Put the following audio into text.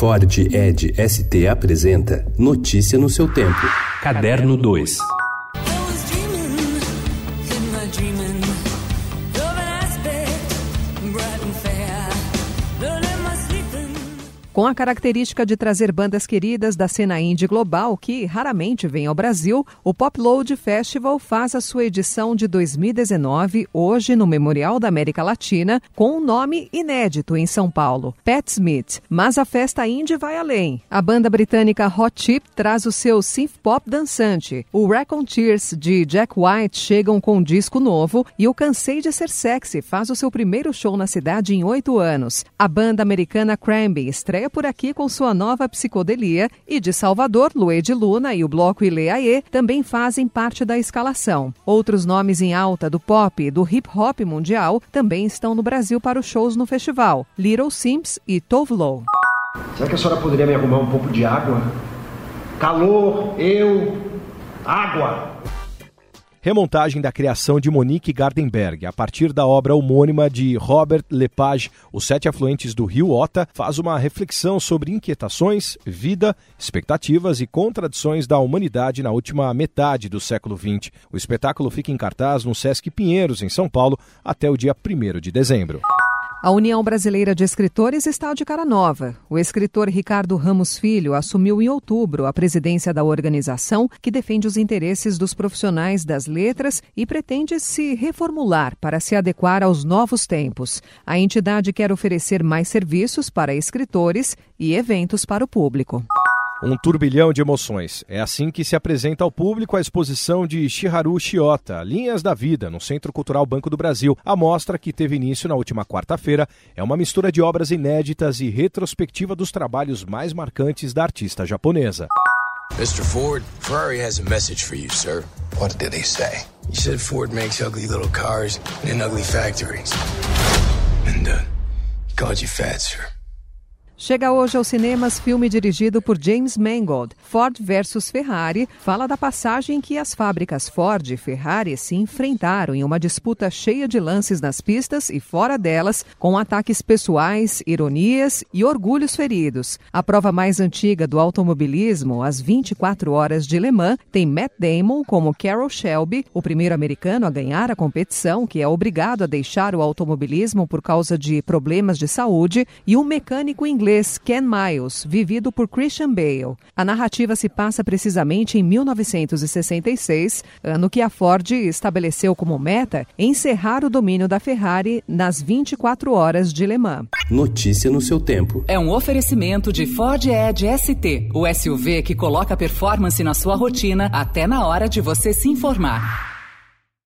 Ford Ed ST apresenta Notícia no seu tempo. Caderno 2. Com a característica de trazer bandas queridas da cena indie global que raramente vem ao Brasil, o Pop Load Festival faz a sua edição de 2019 hoje no Memorial da América Latina com um nome inédito em São Paulo, Pat Smith. Mas a festa indie vai além. A banda britânica Hot Chip traz o seu synth pop dançante. O Tears de Jack White chegam com um disco novo e o Cansei de Ser Sexy faz o seu primeiro show na cidade em oito anos. A banda americana Cranby estreia por aqui com sua nova psicodelia e de Salvador, Lued Luna e o bloco Ileaê também fazem parte da escalação. Outros nomes em alta do pop e do hip hop mundial também estão no Brasil para os shows no festival: Little Sims e Tove Lo. Será que a senhora poderia me arrumar um pouco de água? Calor, eu, água remontagem da criação de Monique Gardenberg, a partir da obra homônima de Robert Lepage, Os Sete Afluentes do Rio Ota, faz uma reflexão sobre inquietações, vida, expectativas e contradições da humanidade na última metade do século XX. O espetáculo fica em cartaz no Sesc Pinheiros, em São Paulo, até o dia 1 de dezembro. A União Brasileira de Escritores está de cara nova. O escritor Ricardo Ramos Filho assumiu em outubro a presidência da organização que defende os interesses dos profissionais das letras e pretende se reformular para se adequar aos novos tempos. A entidade quer oferecer mais serviços para escritores e eventos para o público. Um turbilhão de emoções. É assim que se apresenta ao público a exposição de Shiharu Shiota, Linhas da Vida, no Centro Cultural Banco do Brasil. A mostra, que teve início na última quarta-feira, é uma mistura de obras inéditas e retrospectiva dos trabalhos mais marcantes da artista japonesa. Mr. Ford, Ferrari has a message for you, sir. What did he say? He said Ford makes ugly little cars in ugly factories. And, uh, he called you fat, sir. Chega hoje aos cinemas filme dirigido por James Mangold, Ford versus Ferrari, fala da passagem em que as fábricas Ford e Ferrari se enfrentaram em uma disputa cheia de lances nas pistas e fora delas, com ataques pessoais, ironias e orgulhos feridos. A prova mais antiga do automobilismo, as 24 horas de Le Mans, tem Matt Damon como Carroll Shelby, o primeiro americano a ganhar a competição, que é obrigado a deixar o automobilismo por causa de problemas de saúde, e um mecânico inglês inglês Ken Miles, vivido por Christian Bale. A narrativa se passa precisamente em 1966, ano que a Ford estabeleceu como meta encerrar o domínio da Ferrari nas 24 horas de Le Mans. Notícia no seu tempo. É um oferecimento de Ford Edge ST, o SUV que coloca performance na sua rotina até na hora de você se informar.